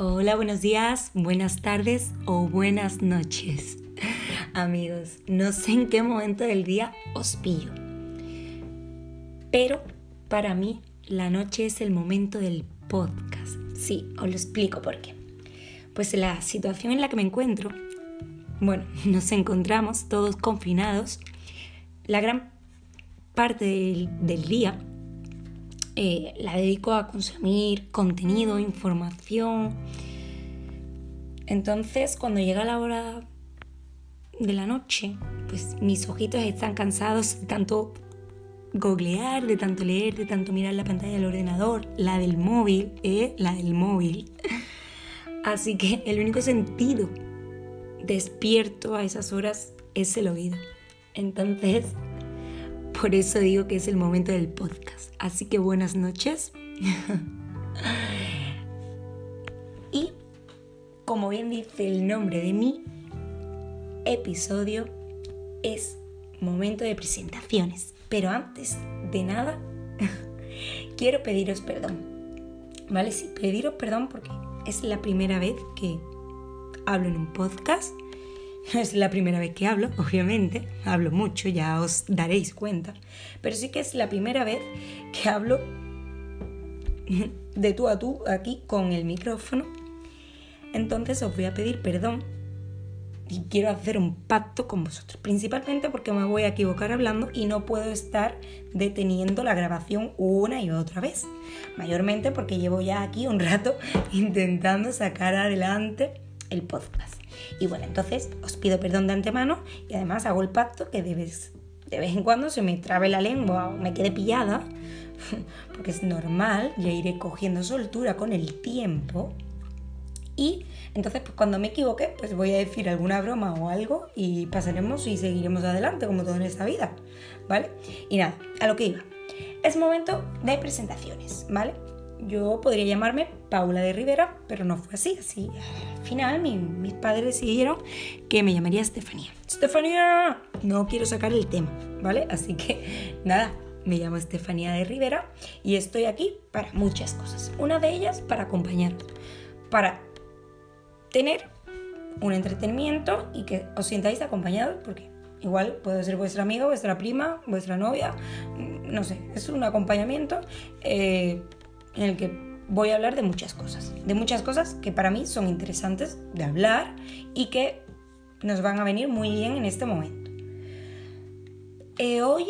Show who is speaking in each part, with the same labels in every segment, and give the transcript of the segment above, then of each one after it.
Speaker 1: Hola, buenos días, buenas tardes o buenas noches. Amigos, no sé en qué momento del día os pillo. Pero para mí la noche es el momento del podcast. Sí, os lo explico por qué. Pues la situación en la que me encuentro, bueno, nos encontramos todos confinados. La gran parte del, día eh, la dedico a consumir contenido, información. Entonces, cuando llega la hora de la noche, pues mis ojitos están cansados de tanto googlear, de tanto leer, de tanto mirar la pantalla del ordenador, la del móvil, ¿eh? La del móvil. Así que el único sentido despierto a esas horas es el oído. Entonces, por eso digo que es el momento del podcast. Así que buenas noches. y como bien dice el nombre de mi episodio, es momento de presentaciones. Pero antes de nada, quiero pediros perdón. ¿Vale? Sí, pediros perdón porque es la primera vez que hablo en un podcast. Es la primera vez que hablo, obviamente. Hablo mucho, ya os daréis cuenta. Pero sí que es la primera vez que hablo de tú a tú aquí con el micrófono. Entonces os voy a pedir perdón y quiero hacer un pacto con vosotros, principalmente porque me voy a equivocar hablando y no puedo estar deteniendo la grabación una y otra vez, mayormente porque llevo ya aquí un rato intentando sacar adelante el podcast. Y bueno, entonces os pido perdón de antemano y además hago el pacto que de vez, de vez en cuando se me trabe la lengua o me quede pillada, porque es normal, ya iré cogiendo soltura con el tiempo y entonces, pues cuando me equivoque, pues voy a decir alguna broma o algo y pasaremos y seguiremos adelante, como todo en esta vida, ¿vale? Y nada, a lo que iba. Es momento de presentaciones, ¿vale? Yo podría llamarme Paula de Rivera, pero no fue así. Así, al final mis padres decidieron que me llamaría Estefanía. ¡Estefanía! No quiero sacar el tema, ¿vale? Así que nada, me llamo Estefanía de Rivera y estoy aquí para muchas cosas. Una de ellas para acompañaros, para tener un entretenimiento y que os sintáis acompañados, porque igual puede ser vuestra amiga, vuestra prima, vuestra novia, no sé, es un acompañamiento eh, en el que voy a hablar de muchas cosas, de muchas cosas que para mí son interesantes de hablar y que nos van a venir muy bien en este momento. Eh, hoy,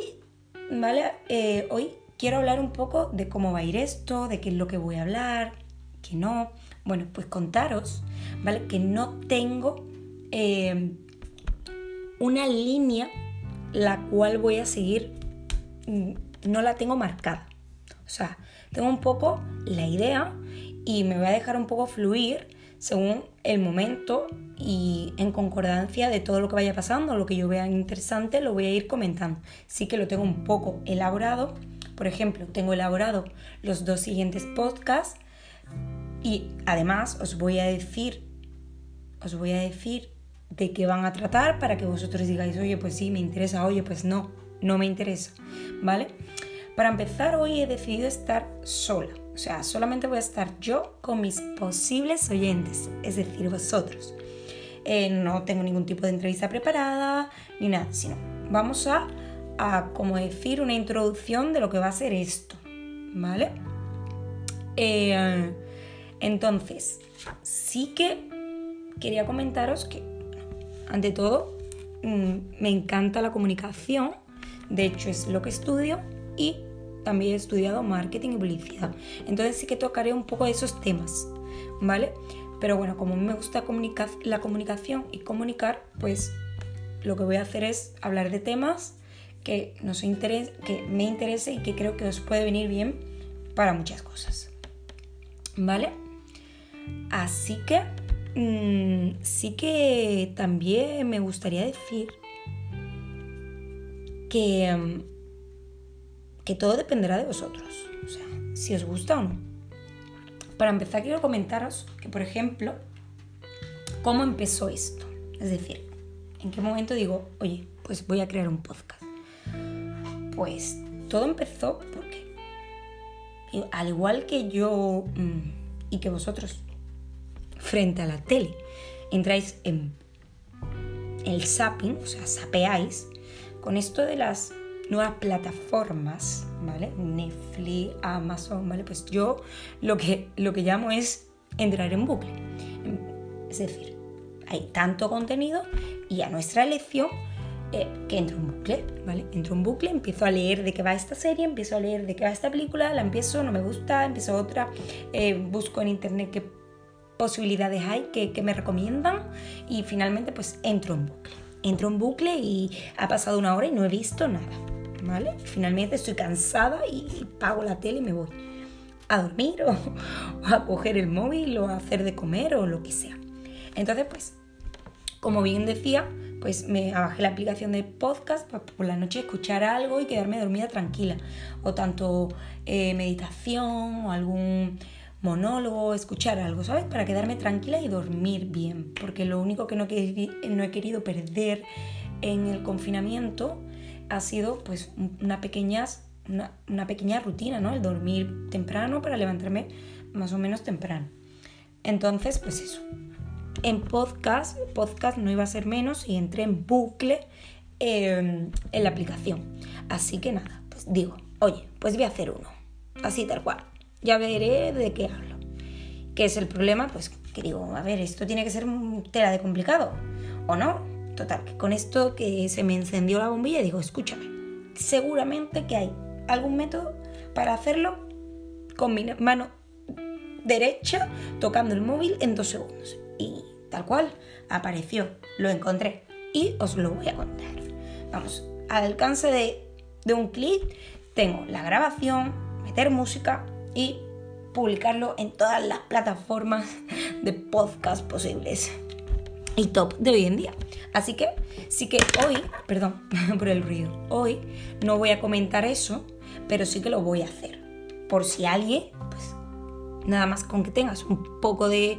Speaker 1: ¿vale? Eh, hoy quiero hablar un poco de cómo va a ir esto, de qué es lo que voy a hablar, que no. Bueno, pues contaros, ¿vale? Que no tengo eh, una línea la cual voy a seguir, mm, no la tengo marcada. O sea, tengo un poco la idea y me voy a dejar un poco fluir según el momento y en concordancia de todo lo que vaya pasando, lo que yo vea interesante, lo voy a ir comentando. Sí que lo tengo un poco elaborado. Por ejemplo, tengo elaborado los dos siguientes podcasts y además os voy a decir, os voy a decir de qué van a tratar para que vosotros digáis, oye, pues sí, me interesa, oye, pues no, no me interesa, ¿vale? Para empezar, hoy he decidido estar sola, o sea, solamente voy a estar yo con mis posibles oyentes, es decir, vosotros. Eh, no tengo ningún tipo de entrevista preparada ni nada, sino vamos a, a, como decir, una introducción de lo que va a ser esto, ¿vale? Eh, entonces, sí que quería comentaros que, ante todo, mm, me encanta la comunicación, de hecho es lo que estudio y también he estudiado marketing y publicidad. Entonces sí que tocaré un poco de esos temas, ¿vale? Pero bueno, como me gusta la comunicación y comunicar, pues lo que voy a hacer es hablar de temas que, nos que me interese y que creo que os puede venir bien para muchas cosas. ¿Vale? Así que mm, sí que también me gustaría decir que, mm, que todo dependerá de vosotros. O sea, si os gusta o no. Para empezar, quiero comentaros que, por ejemplo, cómo empezó esto. Es decir, en qué momento digo, oye, pues voy a crear un podcast. Pues todo empezó porque, al igual que yo mm, y que vosotros frente a la tele. Entráis en el zapping, o sea, sapeáis, con esto de las nuevas plataformas, ¿vale? Netflix, Amazon, ¿vale? Pues yo lo que, lo que llamo es entrar en bucle. Es decir, hay tanto contenido y a nuestra elección eh, que entro en bucle, ¿vale? Entro en bucle, empiezo a leer de qué va esta serie, empiezo a leer de qué va esta película, la empiezo, no me gusta, empiezo otra, eh, busco en internet qué posibilidades hay que, que me recomiendan y finalmente pues entro en bucle. Entro en bucle y ha pasado una hora y no he visto nada, ¿vale? Finalmente estoy cansada y pago la tele y me voy a dormir o, a coger el móvil o a hacer de comer o lo que sea. Entonces, pues, como bien decía, pues me bajé la aplicación de podcast para por la noche escuchar algo y quedarme dormida tranquila. O tanto eh, meditación o algún monólogo, escuchar algo, ¿sabes? Para quedarme tranquila y dormir bien. Porque lo único que no, no he querido perder en el confinamiento ha sido pues una pequeña, una, pequeña rutina, ¿no? El dormir temprano para levantarme más o menos temprano. Entonces, pues eso. En podcast, podcast no iba a ser menos y entré en bucle em, en la aplicación. Así que nada, pues digo, oye, pues voy a hacer uno. Así tal cual ya veré de qué hablo. ¿Qué es el problema? Pues que digo, a ver, esto tiene que ser tela de complicado, ¿o no? Total, que con esto que se me encendió la bombilla, digo, escúchame, seguramente que hay algún método para hacerlo con mi mano derecha tocando el móvil en dos segundos. Y tal cual, apareció, lo encontré y os lo voy a contar. Vamos, al alcance de, de un clic tengo la grabación, meter música, y publicarlo en todas las plataformas de podcast posibles top de hoy en día. Así que sí que hoy, perdón por el ruido, hoy no voy a comentar eso, pero sí que lo voy a hacer. Por si alguien, pues nada más con que tengas un poco de,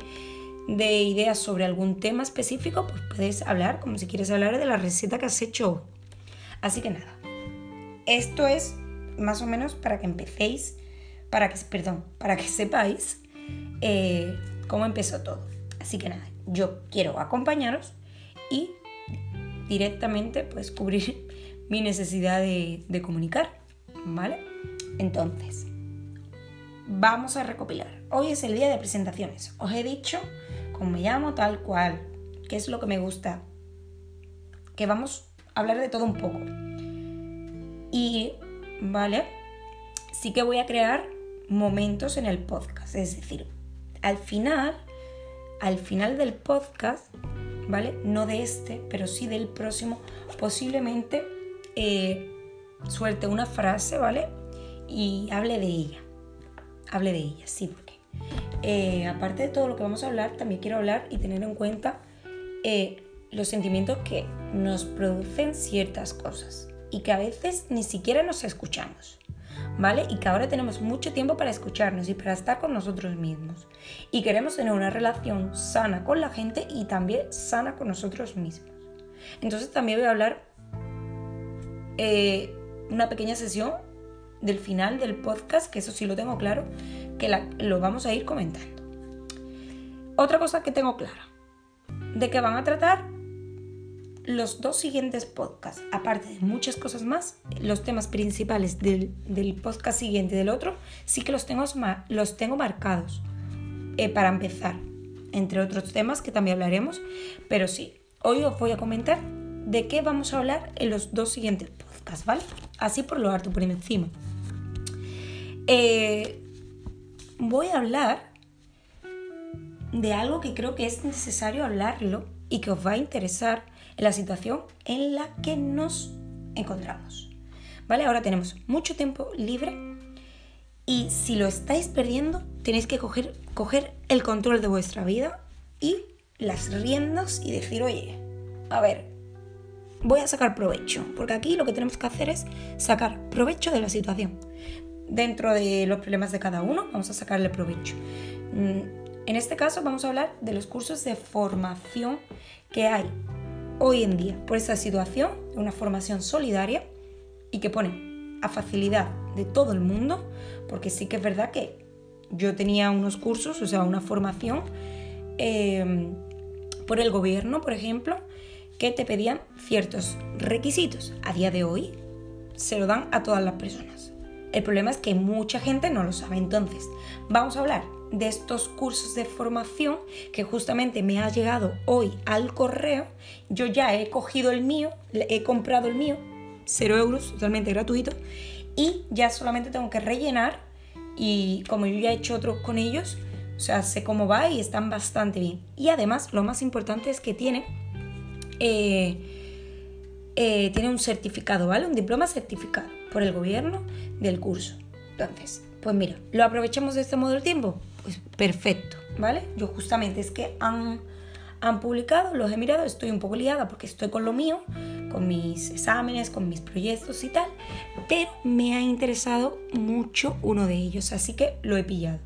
Speaker 1: de ideas sobre algún tema específico, pues puedes hablar como si quieres hablar de la receta que has hecho. Así que nada, esto es más o menos para que empecéis para que, perdón, para que sepáis eh, cómo empezó todo. Así que nada, yo quiero acompañaros y directamente pues cubrir mi necesidad de, de comunicar, ¿vale? Entonces, vamos a recopilar. Hoy es el día de presentaciones. Os he dicho cómo me llamo, tal cual, qué es lo que me gusta, que vamos a hablar de todo un poco. Y, ¿vale? Sí que voy a crear momentos en el podcast. Es decir, al final, al final del podcast, ¿vale? No de este, pero sí del próximo, posiblemente eh, suelte una frase, ¿vale? Y hable de ella. Hable de ella, sí, porque eh, aparte de todo lo que vamos a hablar, también quiero hablar y tener en cuenta eh, los sentimientos que nos producen ciertas cosas y que a veces ni siquiera nos escuchamos. ¿Vale? Y que ahora tenemos mucho tiempo para escucharnos y para estar con nosotros mismos. Y queremos tener una relación sana con la gente y también sana con nosotros mismos. Entonces también voy a hablar eh, una pequeña sesión del final del podcast, que eso sí lo tengo claro, que lo vamos a ir comentando. Otra cosa que tengo clara, de que van a tratar los dos siguientes podcasts, aparte de muchas cosas más, los temas principales del, podcast siguiente y del otro, sí que los tengo, los tengo marcados eh, para empezar, entre otros temas que también hablaremos, pero sí, hoy os voy a comentar de qué vamos a hablar en los dos siguientes podcasts, ¿vale? Así por lo harto, por encima. Eh, voy a hablar de algo que creo que es necesario hablarlo y que os va a interesar la situación en la que nos encontramos. ¿Vale? Ahora tenemos mucho tiempo libre y si lo estáis perdiendo, tenéis que coger, coger el control de vuestra vida y las riendas y decir, oye, a ver, voy a sacar provecho, porque aquí lo que tenemos que hacer es sacar provecho de la situación. Dentro de los problemas de cada uno, vamos a sacarle provecho. Mm, en este caso vamos a hablar de los cursos de formación que hay hoy en día por esa situación, una formación solidaria y que pone a facilidad de todo el mundo, porque sí que es verdad que yo tenía unos cursos, o sea, una formación em, por el gobierno, por ejemplo, que te pedían ciertos requisitos. A día de hoy se lo dan a todas las personas. El problema es que mucha gente no lo sabe. Entonces, vamos a hablar de estos cursos de formación que justamente me ha llegado hoy al correo. Yo ya he cogido el mío, he comprado el mío, 0 euros, totalmente gratuito, y ya solamente tengo que rellenar y como yo ya he hecho otros con ellos, o sea, sé cómo va y están bastante bien. Y además, lo más importante es que tiene, eh, eh, tiene un certificado, ¿vale? Un diploma certificado por el gobierno del curso. Entonces, pues mira, ¿lo aprovechamos de este modo del tiempo? Pues perfecto, ¿vale? Yo justamente es que han, han publicado, los he mirado, estoy un poco liada porque estoy con lo mío, con mis exámenes, con mis proyectos y tal, pero me ha interesado mucho uno de ellos, así que lo he pillado.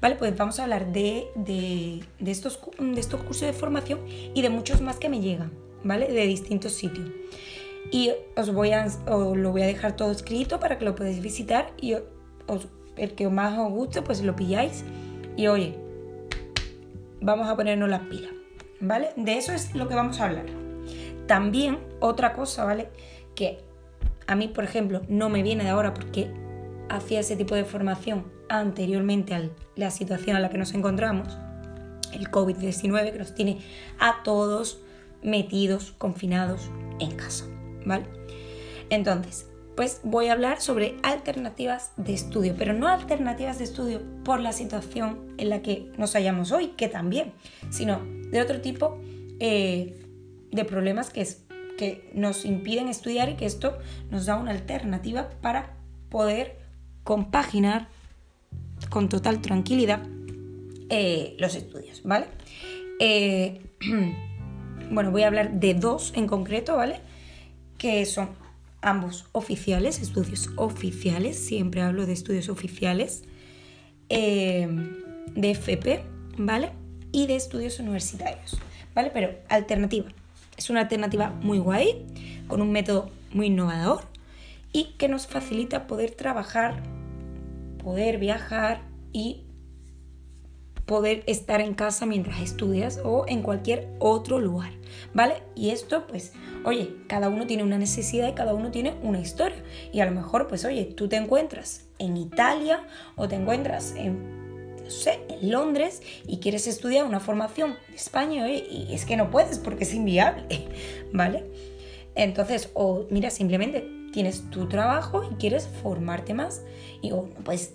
Speaker 1: Vale, pues vamos a hablar de, de, de estos, de estos cursos de formación y de muchos más que me llegan, ¿vale? De distintos sitios. Y os voy a, os lo voy a dejar todo escrito para que lo podáis visitar y os, el que más os guste, pues lo pilláis. Y oye, vamos a ponernos las pilas, ¿vale? De eso es lo que vamos a hablar. También otra cosa, ¿vale? Que a mí, por ejemplo, no me viene de ahora porque hacía ese tipo de formación anteriormente a la situación en la que nos encontramos, el COVID-19, que nos tiene a todos metidos, confinados en casa, ¿vale? Entonces, pues voy a hablar sobre alternativas de estudio, pero no alternativas de estudio por la situación en la que nos hallamos hoy, que también, sino de otro tipo eh, de problemas que, es, que nos impiden estudiar y que esto nos da una alternativa para poder compaginar con total tranquilidad eh, los estudios, ¿vale? Eh, bueno, voy a hablar de dos en concreto, ¿vale? Que son ambos oficiales, estudios oficiales, siempre hablo de estudios oficiales, eh, de FP, ¿vale? Y de estudios universitarios, ¿vale? Pero alternativa. Es una alternativa muy guay, con un método muy innovador y que nos facilita poder trabajar, poder viajar y poder estar en casa mientras estudias o en cualquier otro lugar, ¿vale? Y esto, pues, oye, cada uno tiene una necesidad y cada uno tiene una historia. Y a lo mejor, pues, oye, tú te encuentras en Italia o te encuentras en, no sé, en Londres y quieres estudiar una formación de España y es que no puedes porque es inviable, ¿vale? Entonces, o mira, simplemente tienes tu trabajo y quieres formarte más y o pues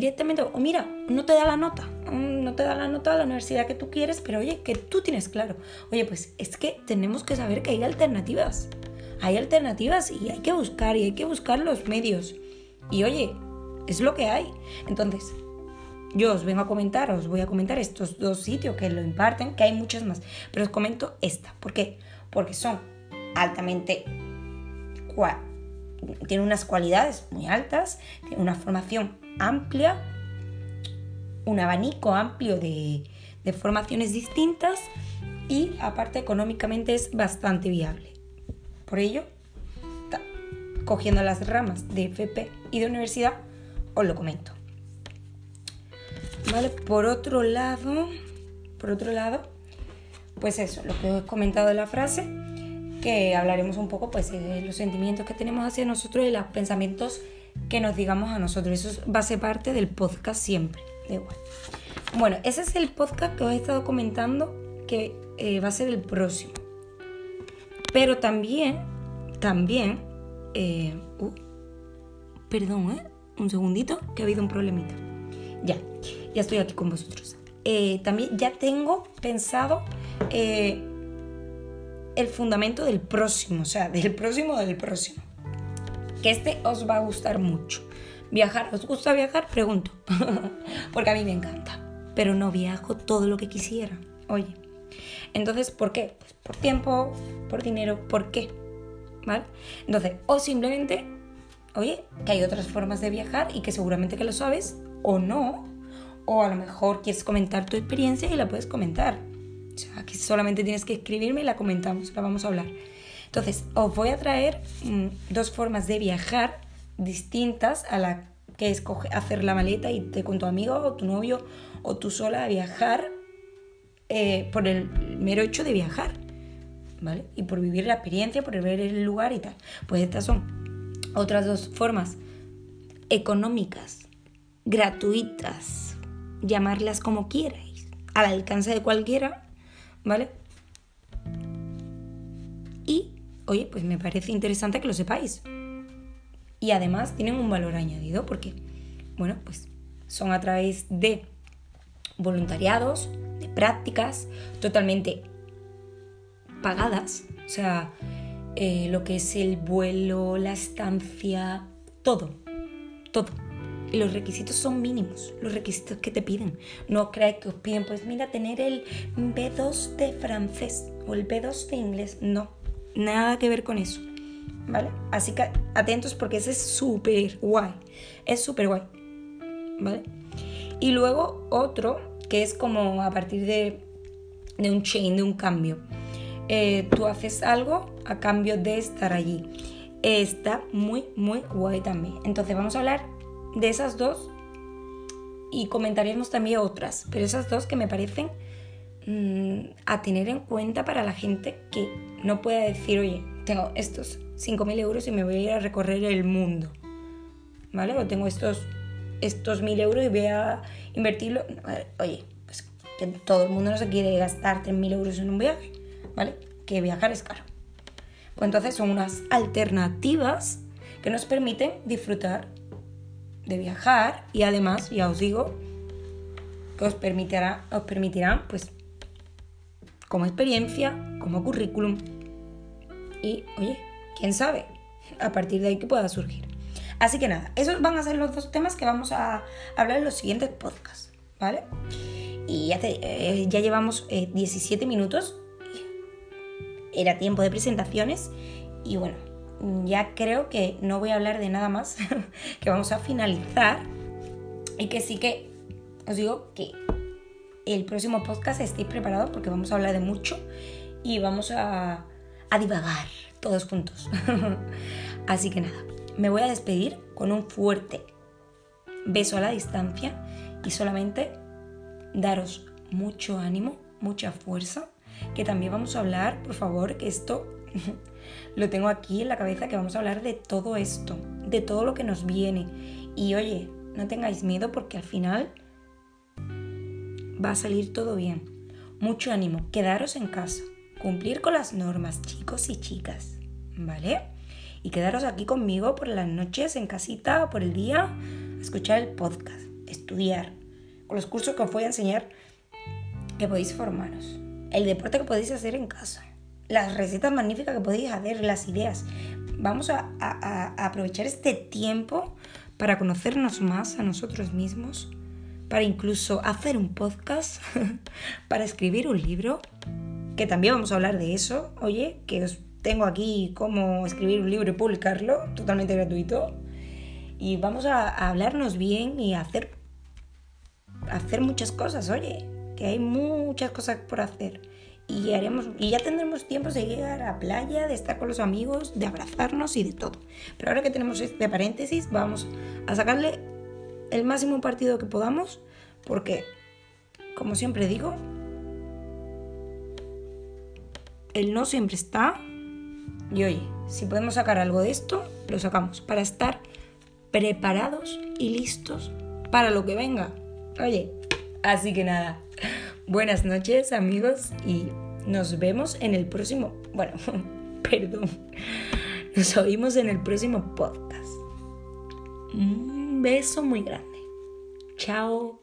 Speaker 1: directamente, o mira, no te da la nota, mm, no te da la nota a la universidad que tú quieres, pero oye, que tú tienes claro. Oye, pues es que tenemos que saber que hay alternativas. Hay alternativas y hay que buscar y hay que buscar los medios. Y oye, es lo que hay. Entonces, yo os vengo a comentar, os voy a comentar estos dos sitios que lo imparten, que hay muchos más, pero os comento esta. ¿Por qué? Porque son altamente tiene unas cualidades muy altas, tiene una formación amplia, un abanico amplio de, formaciones distintas y aparte económicamente es bastante viable. Por ello, cogiendo las ramas de FP y de universidad, os lo comento. Vale, por otro lado, por otro lado, pues eso, lo que os he comentado de la frase, que hablaremos un poco pues de los sentimientos que tenemos hacia nosotros y los pensamientos que nos digamos a nosotros. Eso va a ser parte del podcast siempre. igual. Bueno, ese es el podcast que os he estado comentando que eh, va a ser el próximo. Pero también, también, eh, uh, perdón, ¿eh? Un segundito, que ha habido un problemita. Ya, ya estoy aquí con vosotros. Eh, también ya tengo pensado el fundamento del próximo, o sea, del próximo del próximo que este os va a gustar mucho. Viajar, ¿os gusta viajar? Pregunto, porque a mí me encanta, pero no viajo todo lo que quisiera. Oye, entonces, ¿por qué? Pues por tiempo, por dinero, ¿por qué? ¿Vale? Entonces, o simplemente, oye, que hay otras formas de viajar y que seguramente que lo sabes, o no, o a lo mejor quieres comentar tu experiencia y la puedes comentar. Que solamente tienes que escribirme y la comentamos, la vamos a hablar. Entonces, os voy a traer mm, dos formas de viajar distintas a la que es hacer la maleta y te con tu amigo o tu novio o tú sola a viajar eh, por el mero hecho de viajar, ¿vale? Y por vivir la experiencia, por ver el lugar y tal. Pues estas son otras dos formas económicas, gratuitas, llamarlas como quierais, al alcance de cualquiera, ¿vale? Y, oye, pues me parece interesante que lo sepáis. Y además tienen un valor añadido porque, bueno, pues son a través de voluntariados, de prácticas totalmente pagadas, o sea, eh, lo que es el vuelo, la estancia, todo, todo. Los requisitos son mínimos, los requisitos que te piden. No creáis que os piden, pues mira, tener el B2 de francés o el B2 de inglés. No, nada que ver con eso. ¿Vale? Así que atentos porque ese es súper guay. Es súper guay. ¿Vale? Y luego otro que es como a partir de, un chain, de un cambio. Eh, tú haces algo a cambio de estar allí. está muy, muy guay también. Entonces vamos a hablar de esas dos y comentaremos también otras, pero esas dos que me parecen mm, a tener en cuenta para la gente que no pueda decir, oye, tengo estos 5.000 euros y me voy a ir a recorrer el mundo. ¿Vale? O tengo estos estos mil euros y voy a invertirlo. Oye, pues que todo el mundo no se quiere gastar mil euros en un viaje, ¿vale? Que viajar es caro. Pues entonces son unas alternativas que nos permiten disfrutar de viajar y además, ya os digo, os permitirá, os permitirán, pues, como experiencia, como currículum. Y, oye, quién sabe, a partir de ahí que pueda surgir. Así que nada, esos van a ser los dos temas que vamos a hablar en los siguientes podcasts, ¿vale? Y ya, eh, ya llevamos 17 eh, minutos, era tiempo de presentaciones y bueno, ya creo que no voy a hablar de nada más, que vamos a finalizar y que sí que os digo que el próximo podcast estéis preparados porque vamos a hablar de mucho y vamos a, a divagar todos juntos. Así que nada, me voy a despedir con un fuerte beso a la distancia y solamente daros mucho ánimo, mucha fuerza, que también vamos a hablar, por favor, que esto lo tengo aquí en la cabeza, que vamos a hablar de todo esto, de todo lo que nos viene. Y oye, no tengáis miedo porque al final va a salir todo bien. Mucho ánimo, quedaros en casa, cumplir con las normas, chicos y chicas, ¿vale? y quedaros aquí conmigo por las noches en casita por el día a escuchar el podcast, estudiar, con los cursos que os voy a enseñar que podéis formaros, el deporte que podéis hacer en casa, las recetas magníficas que podéis hacer, las ideas. Vamos a, a aprovechar este tiempo para conocernos más a nosotros mismos, para incluso hacer un podcast, para escribir un libro, que también vamos a hablar de eso, oye, que os tengo aquí cómo escribir un libro y publicarlo, totalmente gratuito. Y vamos a, hablarnos bien y a hacer, hacer muchas cosas, oye, que hay muchas cosas por hacer. Y, haremos, y ya tendremos tiempo de llegar a la playa, de estar con los amigos, de abrazarnos y de todo. Pero ahora que tenemos este paréntesis, vamos a sacarle el máximo partido que podamos, porque, como siempre digo, el no siempre está y oye, si podemos sacar algo de esto, lo sacamos para estar preparados y listos para lo que venga. Oye, así que nada, buenas noches amigos y nos vemos en el próximo, bueno, perdón, nos oímos en el próximo podcast. Un beso muy grande. Chao.